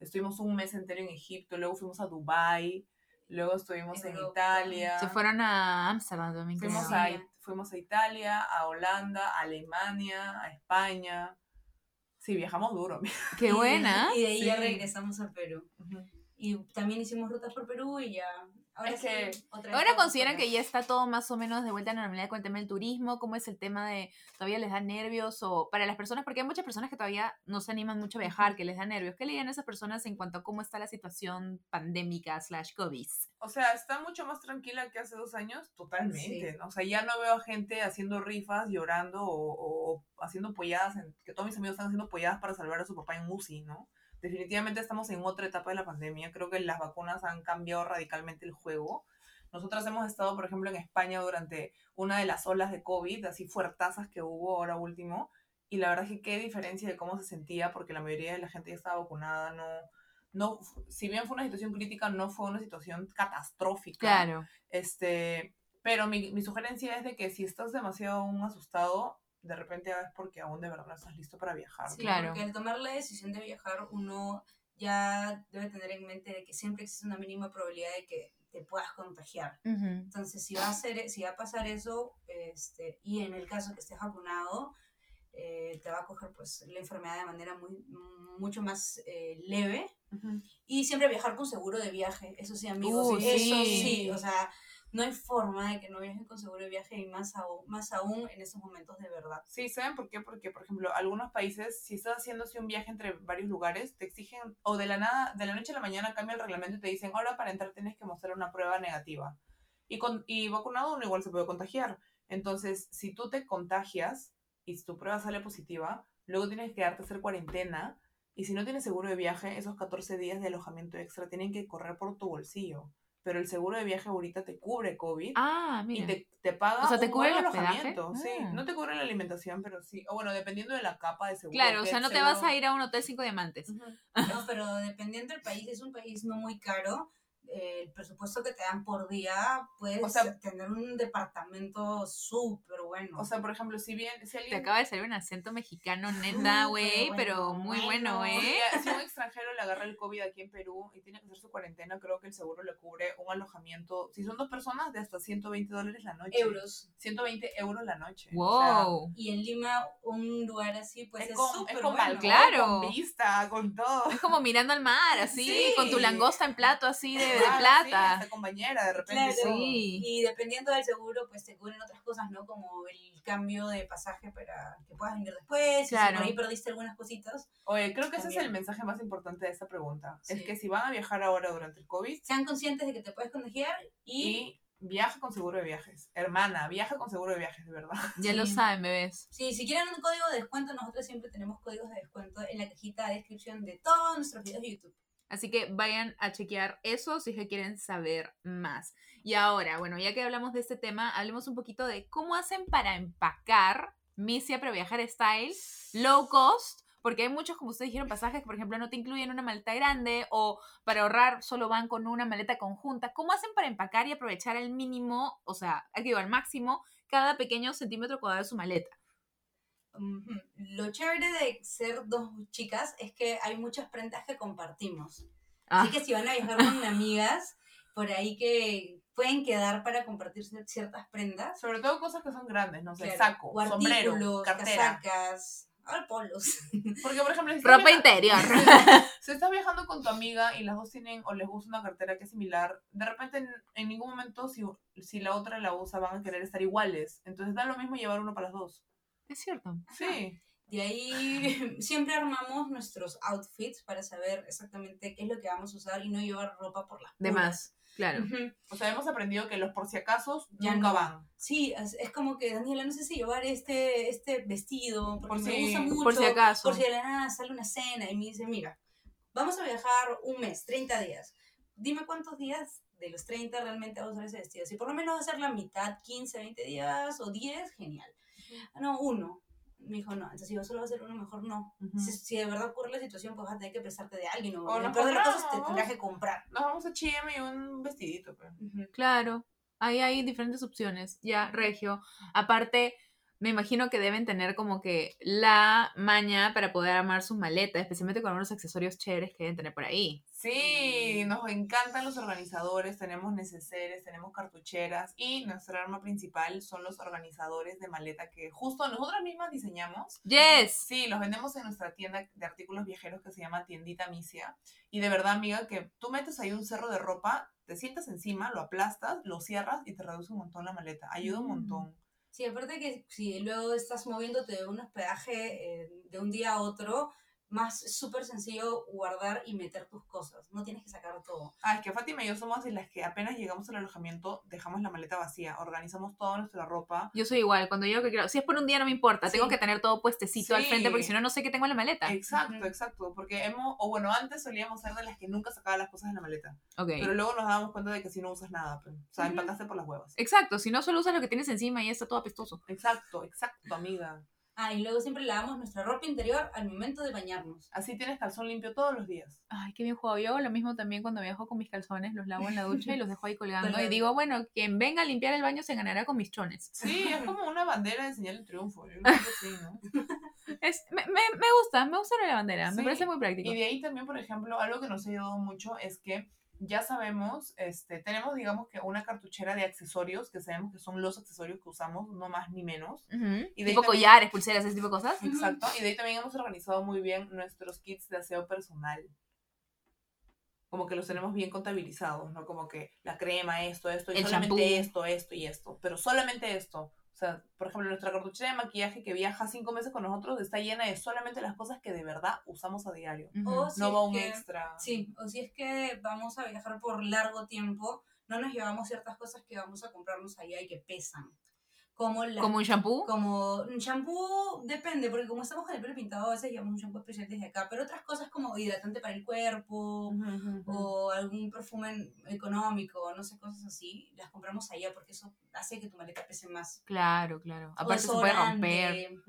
Estuvimos un mes entero en Egipto, luego fuimos a Dubai, luego estuvimos en. Italia. Se fueron a Ámsterdam también. Fuimos Sí. a, fuimos a Italia, a Holanda, a Alemania, a España. Sí, viajamos duro. Qué buena. Y de ahí ya regresamos a Perú. Y también hicimos rutas por Perú y ya. Ahora Es sí, que otra vez Ahora consideran que ya está todo más o menos de vuelta a la normalidad con el tema del turismo, cómo es el tema de todavía les da nervios o para las personas, porque hay muchas personas que todavía no se animan mucho a viajar, que les da nervios. ¿Qué le dirían a esas personas en cuanto a cómo está la situación pandémica slash COVID? O sea, está mucho más tranquila que hace dos años, totalmente. Sí. ¿no? O sea, ya no veo a gente haciendo rifas, llorando o, o haciendo polladas, en- que todos mis amigos están haciendo polladas para salvar a su papá en UCI, ¿no? Definitivamente estamos en otra etapa de la pandemia. Creo que las vacunas han cambiado radicalmente el juego. Nosotras hemos estado, por ejemplo, en España durante una de las olas de COVID, así fuertazas que hubo ahora último. Y la verdad es que qué diferencia de cómo se sentía, porque la mayoría de la gente ya estaba vacunada, no, no, si bien fue una situación crítica, no fue una situación catastrófica. Claro. Este, pero mi, mi sugerencia es de que si estás demasiado aún asustado, de repente es porque aún de verdad no estás listo para viajar. Claro. Porque al tomar la decisión de viajar, uno ya debe tener en mente de que siempre existe una mínima probabilidad de que te puedas contagiar. Entonces, si va a, ser, si va a pasar eso, este, y en el caso que estés vacunado, eh, te va a coger pues, la enfermedad de manera muy, mucho más eh, leve. Y siempre viajar con seguro de viaje, eso sí, amigos. Uh, eso sí, o sea, no hay forma de que no viajen con seguro de viaje y más aún, más aún en esos momentos de verdad. Sí, ¿saben por qué? Porque, por ejemplo, algunos países, si estás haciendo así un viaje entre varios lugares, te exigen, o de la nada, de la noche a la mañana cambia el reglamento y te dicen, ahora para entrar tienes que mostrar una prueba negativa. Y, con, y vacunado uno igual se puede contagiar. Entonces, si tú te contagias y tu prueba sale positiva, luego tienes que quedarte a hacer cuarentena. Y si no tienes seguro de viaje, esos 14 días de alojamiento extra tienen que correr por tu bolsillo. Pero el seguro de viaje ahorita te cubre COVID. Ah, Y mira. te, te paga O sea, ¿te un cubre el alojamiento. Sí, Ah. no te cubre la alimentación, pero sí. O bueno, dependiendo de la capa de seguro. Claro, o sea, no te vas a ir a un hotel cinco diamantes. No, pero dependiendo del país, es un país no muy caro. El presupuesto que te dan por día, puedes O sea- tener un departamento súper bueno. O sea, por ejemplo, si bien, si Te alguien... acaba de salir un acento mexicano neta, güey, bueno, pero muy bueno, bueno. ¿eh? Si un extranjero le agarra el COVID aquí en Perú y tiene que hacer su cuarentena, creo que el seguro le cubre un alojamiento, si son dos personas, de hasta 120 dólares la noche. euros. 120 euros la noche. O sea, Wow. Y en Lima, un lugar así, pues es es con, súper es con bueno. balcón, Claro. con vista, con todo. Es como mirando al mar, así, Sí. con tu langosta en plato así de, de sí, plata. hasta con bañera, de repente. Claro, y. Sí. Dependiendo del seguro, pues te cubren otras cosas, ¿no? Como el cambio de pasaje para que puedas venir después. Y Claro. si por ahí perdiste algunas cositas, Oye, creo que ese es el mensaje más importante de esta pregunta. Es Sí. que si van a viajar ahora durante el COVID, sean conscientes de que te puedes contagiar y, y viaja con seguro de viajes. Hermana, viaja con seguro de viajes, de verdad. Ya lo Sí. saben, bebés. Sí, si quieren un código de descuento, nosotros siempre tenemos códigos de descuento en la cajita de descripción de todos nuestros videos de YouTube. Así que vayan a chequear eso si es que quieren saber más. Y ahora, bueno, ya que hablamos de este tema, hablemos un poquito de cómo hacen para empacar Misia para viajar style, low cost, Porque hay muchos, como ustedes dijeron, pasajes que, por ejemplo, no te incluyen una maleta grande o para ahorrar solo van con una maleta conjunta. ¿Cómo hacen para empacar y aprovechar al mínimo, o sea, digo, al máximo, cada pequeño centímetro cuadrado de su maleta? Lo chévere de ser dos chicas es que hay muchas prendas que compartimos. Ah, Así que si van a viajar con amigas, por ahí que pueden quedar para compartir cier- ciertas prendas. Sobre todo cosas que son grandes, no sé, Claro, saco, o sombrero, cartera. casacas, ahora polos. Porque, por ejemplo, si estás, ropa interior. si estás viajando con tu amiga y las dos tienen o les gusta una cartera que es similar, de repente en, en ningún momento si, si la otra la usa van a querer estar iguales. Entonces da lo mismo llevar uno para las dos. Es cierto. Sí. De ahí siempre armamos nuestros outfits para saber exactamente qué es lo que vamos a usar y no llevar ropa por las De puras. más, claro. Ujú. O sea, hemos aprendido que los por si acaso Ya nunca no. van. Sí, es, es como que Daniela, no sé si llevar este, este vestido, porque Por me si- gusta mucho. por si acaso. Por si de la nada sale una cena y me dice, mira, vamos a viajar un mes, 30 días. Dime cuántos días de los 30 realmente vas a usar ese vestido. Si por lo menos va a ser la mitad, 15, 20 días o 10, genial. Ah, No, uno. Me dijo, no, entonces si yo solo va a ser uno, mejor no. Ujú. Si, si de verdad ocurre la situación, pues vas a tener que prestarte de alguien o, O nos de las cosas te tendrás que comprar. Nos vamos a H&M y un vestidito. pues. Ujú. Claro, ahí hay diferentes opciones. Ya, Regio. Aparte, me imagino que deben tener como que la maña para poder armar sus maletas, especialmente con algunos accesorios chéveres que deben tener por ahí. Sí, nos encantan los organizadores, tenemos neceseres, tenemos cartucheras y nuestra arma principal son los organizadores de maleta que justo nosotras mismas diseñamos. Yes. Sí, los vendemos en nuestra tienda de artículos viajeros que se llama Tiendita Misia. Y de verdad, amiga, que tú metes ahí un cerro de ropa, te sientas encima, lo aplastas, lo cierras y te reduce un montón la maleta. Ayuda un Mm. montón. Sí, aparte que si luego estás moviéndote de un hospedaje eh, de un día a otro, más súper sencillo guardar y meter tus cosas. No tienes que sacar todo. Ah, es que Fátima y yo somos de las que apenas llegamos al alojamiento, dejamos la maleta vacía, organizamos toda nuestra ropa. Yo soy igual, cuando yo que quiero, si es por un día no me importa, tengo que tener todo puestecito al frente porque si no, no sé qué tengo en la maleta. Exacto, exacto. Porque hemos, o bueno, antes solíamos ser de las que nunca sacaba las cosas en la maleta. Ok. Pero luego nos dábamos cuenta de que si no usas nada, pues, o sea, Ujú. empacaste por las huevas. Exacto, si no solo usas lo que tienes encima y está todo apestoso. Exacto, exacto, amiga. Ah, y luego siempre lavamos nuestra ropa interior al momento de bañarnos. Así tienes calzón limpio todos los días. Ay, qué bien jugado. Yo hago lo mismo también cuando viajo con mis calzones, los lavo en la ducha y los dejo ahí colgando. Y digo, bueno, quien venga a limpiar el baño se ganará con mis chones. Sí, es como una bandera de señal de triunfo. Yo creo que sí, ¿no? Es, me, me, me gusta, me gusta la bandera, me parece muy práctico. Y de ahí también, por ejemplo, algo que nos ha ayudado mucho es que ya sabemos, este, tenemos, digamos que una cartuchera de accesorios, que sabemos que son los accesorios que usamos, no más ni menos. Ujú. y de tipo también- collares, pulseras, ese tipo de cosas. Exacto. Y de ahí también hemos organizado muy bien nuestros kits de aseo personal. Como que los tenemos bien contabilizados, ¿no? Como que la crema, esto, esto, y El solamente champú. esto, esto y esto. Pero solamente esto. O sea, por ejemplo, nuestra cartuchera de maquillaje que viaja cinco meses con nosotros está llena de solamente las cosas que de verdad usamos a diario. O si No va un que- extra. Sí, o si es que vamos a viajar por largo tiempo, no nos llevamos ciertas cosas que vamos a comprarnos allá y que pesan. Como la Como un shampoo. como un shampoo, depende, porque como estamos con el pelo pintado, a veces llevamos un shampoo especial desde acá, pero otras cosas como hidratante para el cuerpo o algún perfume económico, no sé, cosas así, las compramos allá porque eso hace que tu maleta pese más. Claro, claro. Aparte se puede romper.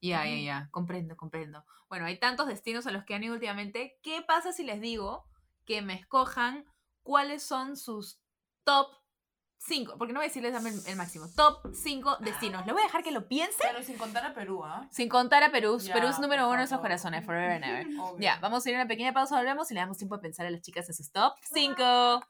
Ya, ya, ya. Comprendo, comprendo. Bueno, hay tantos destinos a los que han ido últimamente. ¿Qué pasa si les digo que me escojan cuáles son sus top 5? Porque no voy a decirles dame el, el máximo. Top 5 destinos. Les voy a dejar que lo piensen Pero sin contar a Perú, ¿ah? sin contar a Perú. Perú es número uno en nuestros corazones, forever and ever. Ya, vamos a ir a una pequeña pausa, volvemos y le damos tiempo de pensar a las chicas en sus top 5.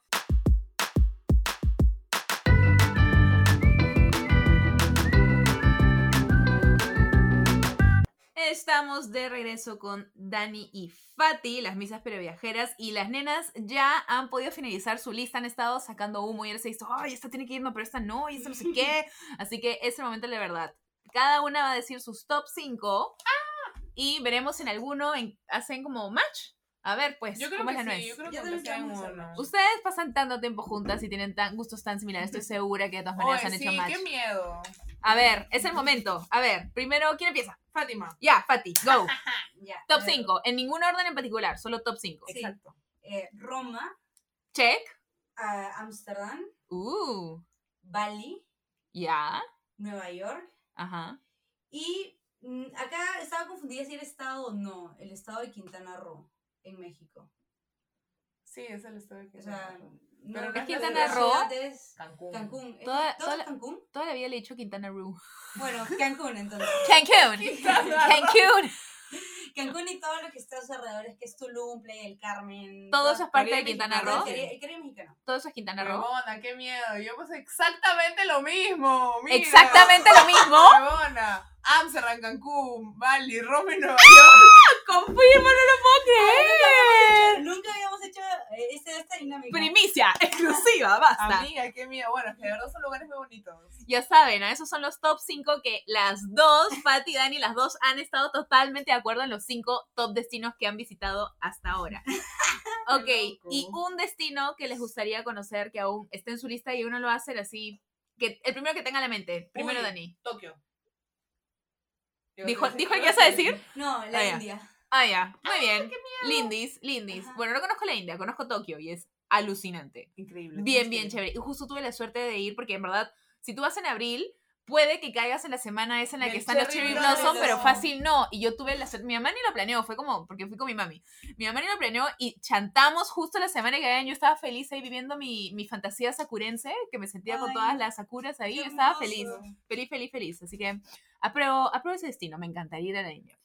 Estamos de regreso con Dani y Fati, las misas pero viajeras, y las nenas ya han podido finalizar su lista, han estado sacando humo y él se dice, ay, esta tiene que ir, no, pero esta no, y esta no sé qué. Así que es el momento de la verdad. Cada una va a decir sus top 5 y veremos si en alguno en- hacen como match. A ver, pues, Yo creo ¿cómo que es la sí, nuez? yo creo que Yo uno. match. Ustedes pasan tanto tiempo juntas y tienen tan, gustos tan similares, estoy segura que de todas maneras Oye, han sí, hecho match. qué miedo. A ver, es el momento. A ver, primero, ¿quién empieza? Fátima. Ya, Fati, go. Top a ver, 5, en ningún orden en particular, solo top 5. Sí. Exacto. eh, Roma, Check. ah, Ámsterdam, Uh, Bali, ya. Nueva York Ajá. y Mm, Acá estaba confundida si era estado o no, el estado de Quintana Roo, en México. Sí, es el estado de O sea, Quintana Roo. No, Pero no la es Quintana Roo. es Cancún. Cancún. ¿Es- Toda- ¿Todo toda es la- Cancún? Todavía le he dicho Quintana Roo. Bueno, Cancún entonces. Cancún. Cancún. Cancún y todo lo que está a sus alrededores, que es Tulum, Playa del Carmen. Todo eso es parte de Quintana Roo. El Caribe, mexicano. Todo eso es Quintana Roo. Huevona, qué miedo. Yo pues exactamente lo mismo. mira. Exactamente lo mismo. Huevona. Amsterdam, Cancún, Bali, Roma y Nueva York. Confirmo, no lo puedo creer. Nunca habíamos hecho eh, esta, esta dinámica. Primicia, basta. Amiga, qué miedo. Bueno, es que de verdad son lugares muy bonitos. Ya saben, ¿ah? esos son los top 5 que las dos, Patti y Dani, las dos han estado totalmente de acuerdo en los 5 top destinos que han visitado hasta ahora. Ok, y un destino que les gustaría conocer que aún esté en su lista y uno lo va a hacer así, que el primero que tenga en la mente, primero Uy. Dani. Tokio. ¿Dijo, ¿Dijo el que ibas a decir? No, la Ah, ya. India. Ah, ya, muy bien. Lindis, Lindis. Ajá. Bueno, no conozco la India, conozco Tokio y es alucinante. Increíble. Bien, bien chévere. Y justo tuve la suerte de ir porque en verdad, si tú vas en abril, puede que caigas en la semana esa en la que están los cherry blossom. pero fácil no. Y yo tuve la suerte, mi mamá ni lo planeó, fue como, porque fui con mi mami. Mi mamá ni lo planeó y chantamos justo la semana que habían. Yo estaba feliz ahí viviendo mi, mi fantasía sakurense, que me sentía con Ay, todas las sakuras ahí. Yo estaba feliz, feliz, feliz, feliz. Así que apruebo, apruebo ese destino, me encantaría ir a la India.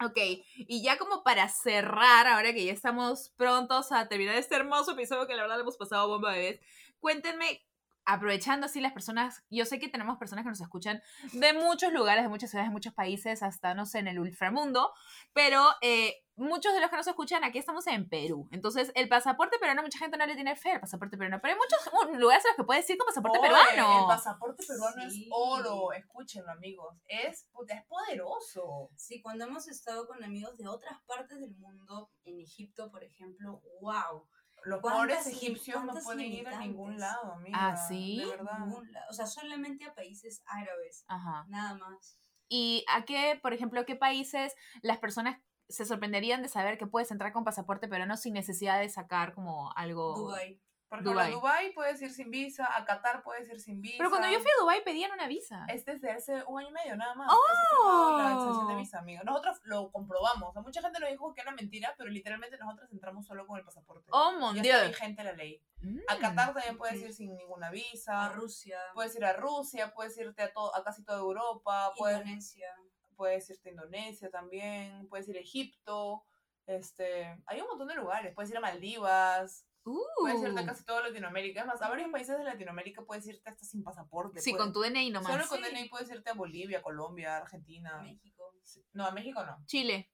Ok, y ya como para cerrar, ahora que ya estamos prontos a terminar este hermoso episodio que la verdad le hemos pasado bomba vez, cuéntenme, aprovechando así las personas, yo sé que tenemos personas que nos escuchan de muchos lugares, de muchas ciudades, de muchos países, hasta, no sé, en el ultramundo, pero eh, muchos de los que nos escuchan aquí estamos en Perú. Entonces, el pasaporte peruano, mucha gente no le tiene fe al pasaporte peruano, pero hay muchos lugares a los que puedes ir con pasaporte Oye, peruano. El pasaporte peruano Sí. es oro. Escúchenlo, amigos. Es, puta, es poderoso. Sí, cuando hemos estado con amigos de otras partes del mundo, en Egipto, por ejemplo, wow. Los ¿Cuántas pobres egipcios no pueden ir a ningún lado, amiga. Ah, ¿sí? De verdad. Ningún O sea, solamente a países árabes, Ajá. nada más. ¿Y a qué, por ejemplo, qué países las personas se sorprenderían de saber que puedes entrar con pasaporte peruano sin necesidad de sacar como algo? Dubái. Porque a Dubái puedes ir sin visa, a Qatar puedes ir sin visa. Pero cuando yo fui a Dubái pedían una visa. Es desde hace un año y medio nada más. ¡Oh! ha firmado La extensión de visa, amigo. Nosotros lo comprobamos. O sea, mucha gente nos dijo que era mentira, pero literalmente nosotros entramos solo con el pasaporte. Oh, mon Dios. vigente la ley. Mm. A Qatar también puedes ir sin ninguna A visa. Rusia, Puedes ir a Rusia, puedes irte a, todo, a casi toda Europa, puedes, Indonesia. puedes irte a Indonesia también, puedes ir a Egipto. Este, hay un montón de lugares. Puedes ir a Maldivas, puedes irte a Uh. casi toda Latinoamérica. Es más, a varios países de Latinoamérica puedes irte hasta sin pasaporte. Sí, puedes- con tu DNI nomás. Solo con Sí. DNI puedes irte a Bolivia, Colombia, Argentina. México. Sí. No, a México no. Chile.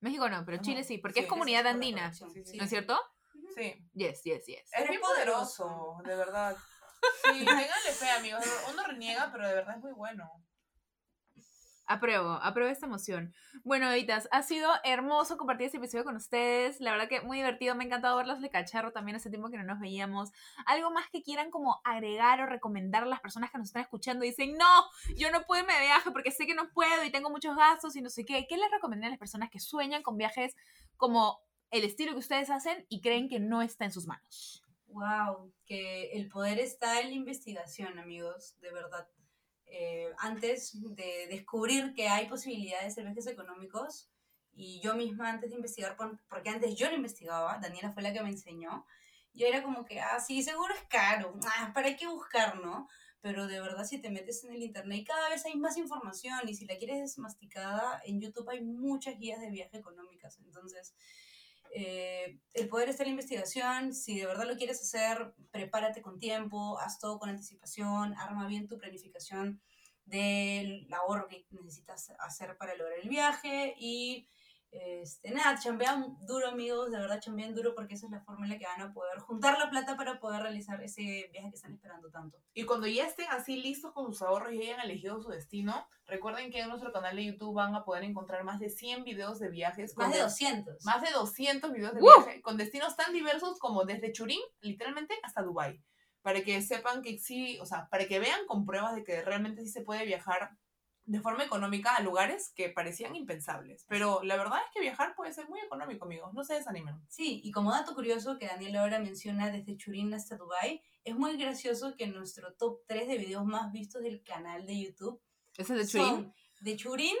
México no, pero Ajá. Chile sí, porque Sí, es comunidad es andina. corrección. Sí, sí, ¿No es sí. cierto? Sí. Yes, yes, yes. Es poderoso. poderoso, de verdad. Sí, ténganle fe, amigos. Uno reniega, pero de verdad es muy bueno. Apruebo, apruebo esta emoción. Bueno, Editas, ha sido hermoso compartir este episodio con ustedes. La verdad que muy divertido. Me ha encantado verlos de cacharro también hace tiempo que no nos veíamos. Algo más que quieran como agregar o recomendar a las personas que nos están escuchando y dicen, no, yo no puedo irme de viaje porque sé que no puedo y tengo muchos gastos y no sé qué. ¿Qué les recomendan a las personas que sueñan con viajes como el estilo que ustedes hacen y creen que no está en sus manos? Wow, que el poder está en la investigación, amigos, de verdad. Eh, antes de descubrir que hay posibilidades de viajes económicos, y yo misma antes de investigar, por- porque antes yo lo investigaba, Daniela fue la que me enseñó, yo era como que, ah, sí, seguro es caro, ah, ¿para qué buscar, no? Pero de verdad, si te metes en el internet, cada vez hay más información, y si la quieres masticada, en YouTube hay muchas guías de viaje económicas, entonces eh, el poder está en la investigación. Si de verdad lo quieres hacer, prepárate con tiempo, haz todo con anticipación, arma bien tu planificación del ahorro que necesitas hacer para lograr el viaje y este, nada, chambean duro amigos, de verdad chambean duro porque esa es la forma en la que van a poder juntar la plata para poder realizar ese viaje que están esperando tanto. Y cuando ya estén así listos con sus ahorros y hayan elegido su destino, recuerden que en nuestro canal de YouTube van a poder encontrar más de 100 videos de viajes. con Más de des- 200. Más de 200 videos de ¡Woo! viaje con destinos tan diversos como desde Churín, literalmente, hasta Dubai Para que sepan que sí, o sea, para que vean con pruebas de que realmente sí se puede viajar de forma económica a lugares que parecían impensables. Pero la verdad es que viajar puede ser muy económico, amigos. No se desanimen. Sí, y como dato curioso que Daniel ahora menciona desde Churín hasta Dubai, es muy gracioso que nuestro top 3 de videos más vistos del canal de YouTube ¿Ese es de Churín? son de Churín,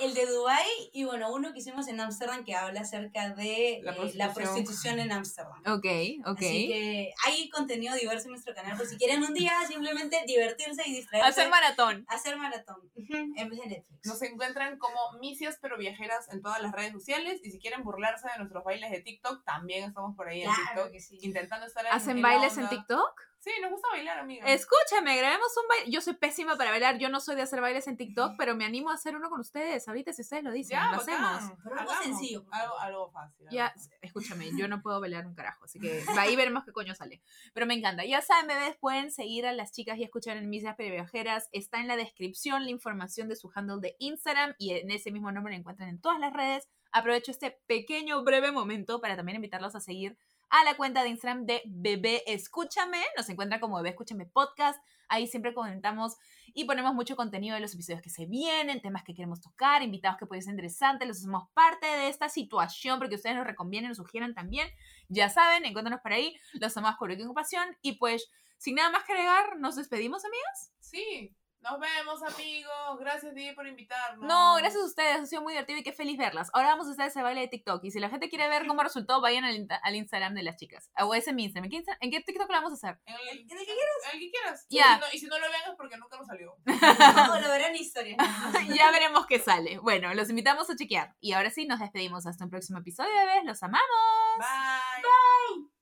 el de Dubai y bueno, uno que hicimos en Ámsterdam que habla acerca de La eh, la prostitución. en Ámsterdam. Ok, ok. Así que hay contenido diverso en nuestro canal por si quieren un día simplemente divertirse y distraerse. Hacer maratón. hacer maratón en vez de Netflix. Nos encuentran como misias pero viajeras en todas las redes sociales y si quieren burlarse de nuestros bailes de TikTok, también estamos por ahí en claro TikTok que sí. intentando estar en ¿Hacen bailes en. TikTok? Sí, nos gusta bailar, amiga. Escúchame, grabemos un baile. Yo soy pésima para bailar, yo no soy de hacer bailes en TikTok, pero me animo a hacer uno con ustedes. Ahorita si ustedes lo dicen, ya, lo bacán. hacemos. Pero algo sencillo, Algo, algo fácil. algo Ya, fácil. escúchame, yo no puedo bailar un carajo, así que ahí veremos qué coño sale. Pero me encanta. Ya saben, bebés, pueden seguir a las chicas y escuchar en Misas Viajeras. Está en la descripción la información de su handle de Instagram y en ese mismo nombre la encuentran en todas las redes. Aprovecho este pequeño, breve momento para también invitarlos a seguir a la cuenta de Instagram de Bebé Escúchame. Nos encuentran como Bebé Escúchame Podcast. Ahí siempre comentamos y ponemos mucho contenido de los episodios que se vienen, temas que queremos tocar, invitados que pueden ser interesantes. Los hacemos parte de esta situación porque ustedes nos recomienden, nos sugieran también. Ya saben, encuéntranos por ahí. Los amamos con y compasión. Y pues, sin nada más que agregar, nos despedimos, amigas. Sí, nos vemos, amigos. Gracias, Di, por invitarnos. No, gracias a ustedes. Ha sido muy divertido y qué feliz verlas. Ahora vamos a hacer ese baile de TikTok. Y si la gente quiere ver cómo resultó, vayan al, insta- al Instagram de las chicas. O ese es mi Instagram. ¿En qué, Insta- ¿En qué TikTok lo vamos a hacer? En el, ¿En el que quieras? en el que quieras. Ya. Y, si no, y si no lo vean es porque nunca nos salió. O lo verán en historia. ya veremos qué sale. Bueno, los invitamos a chequear. Y ahora sí, nos despedimos hasta un próximo episodio, bebés. Los amamos. Bye. Esto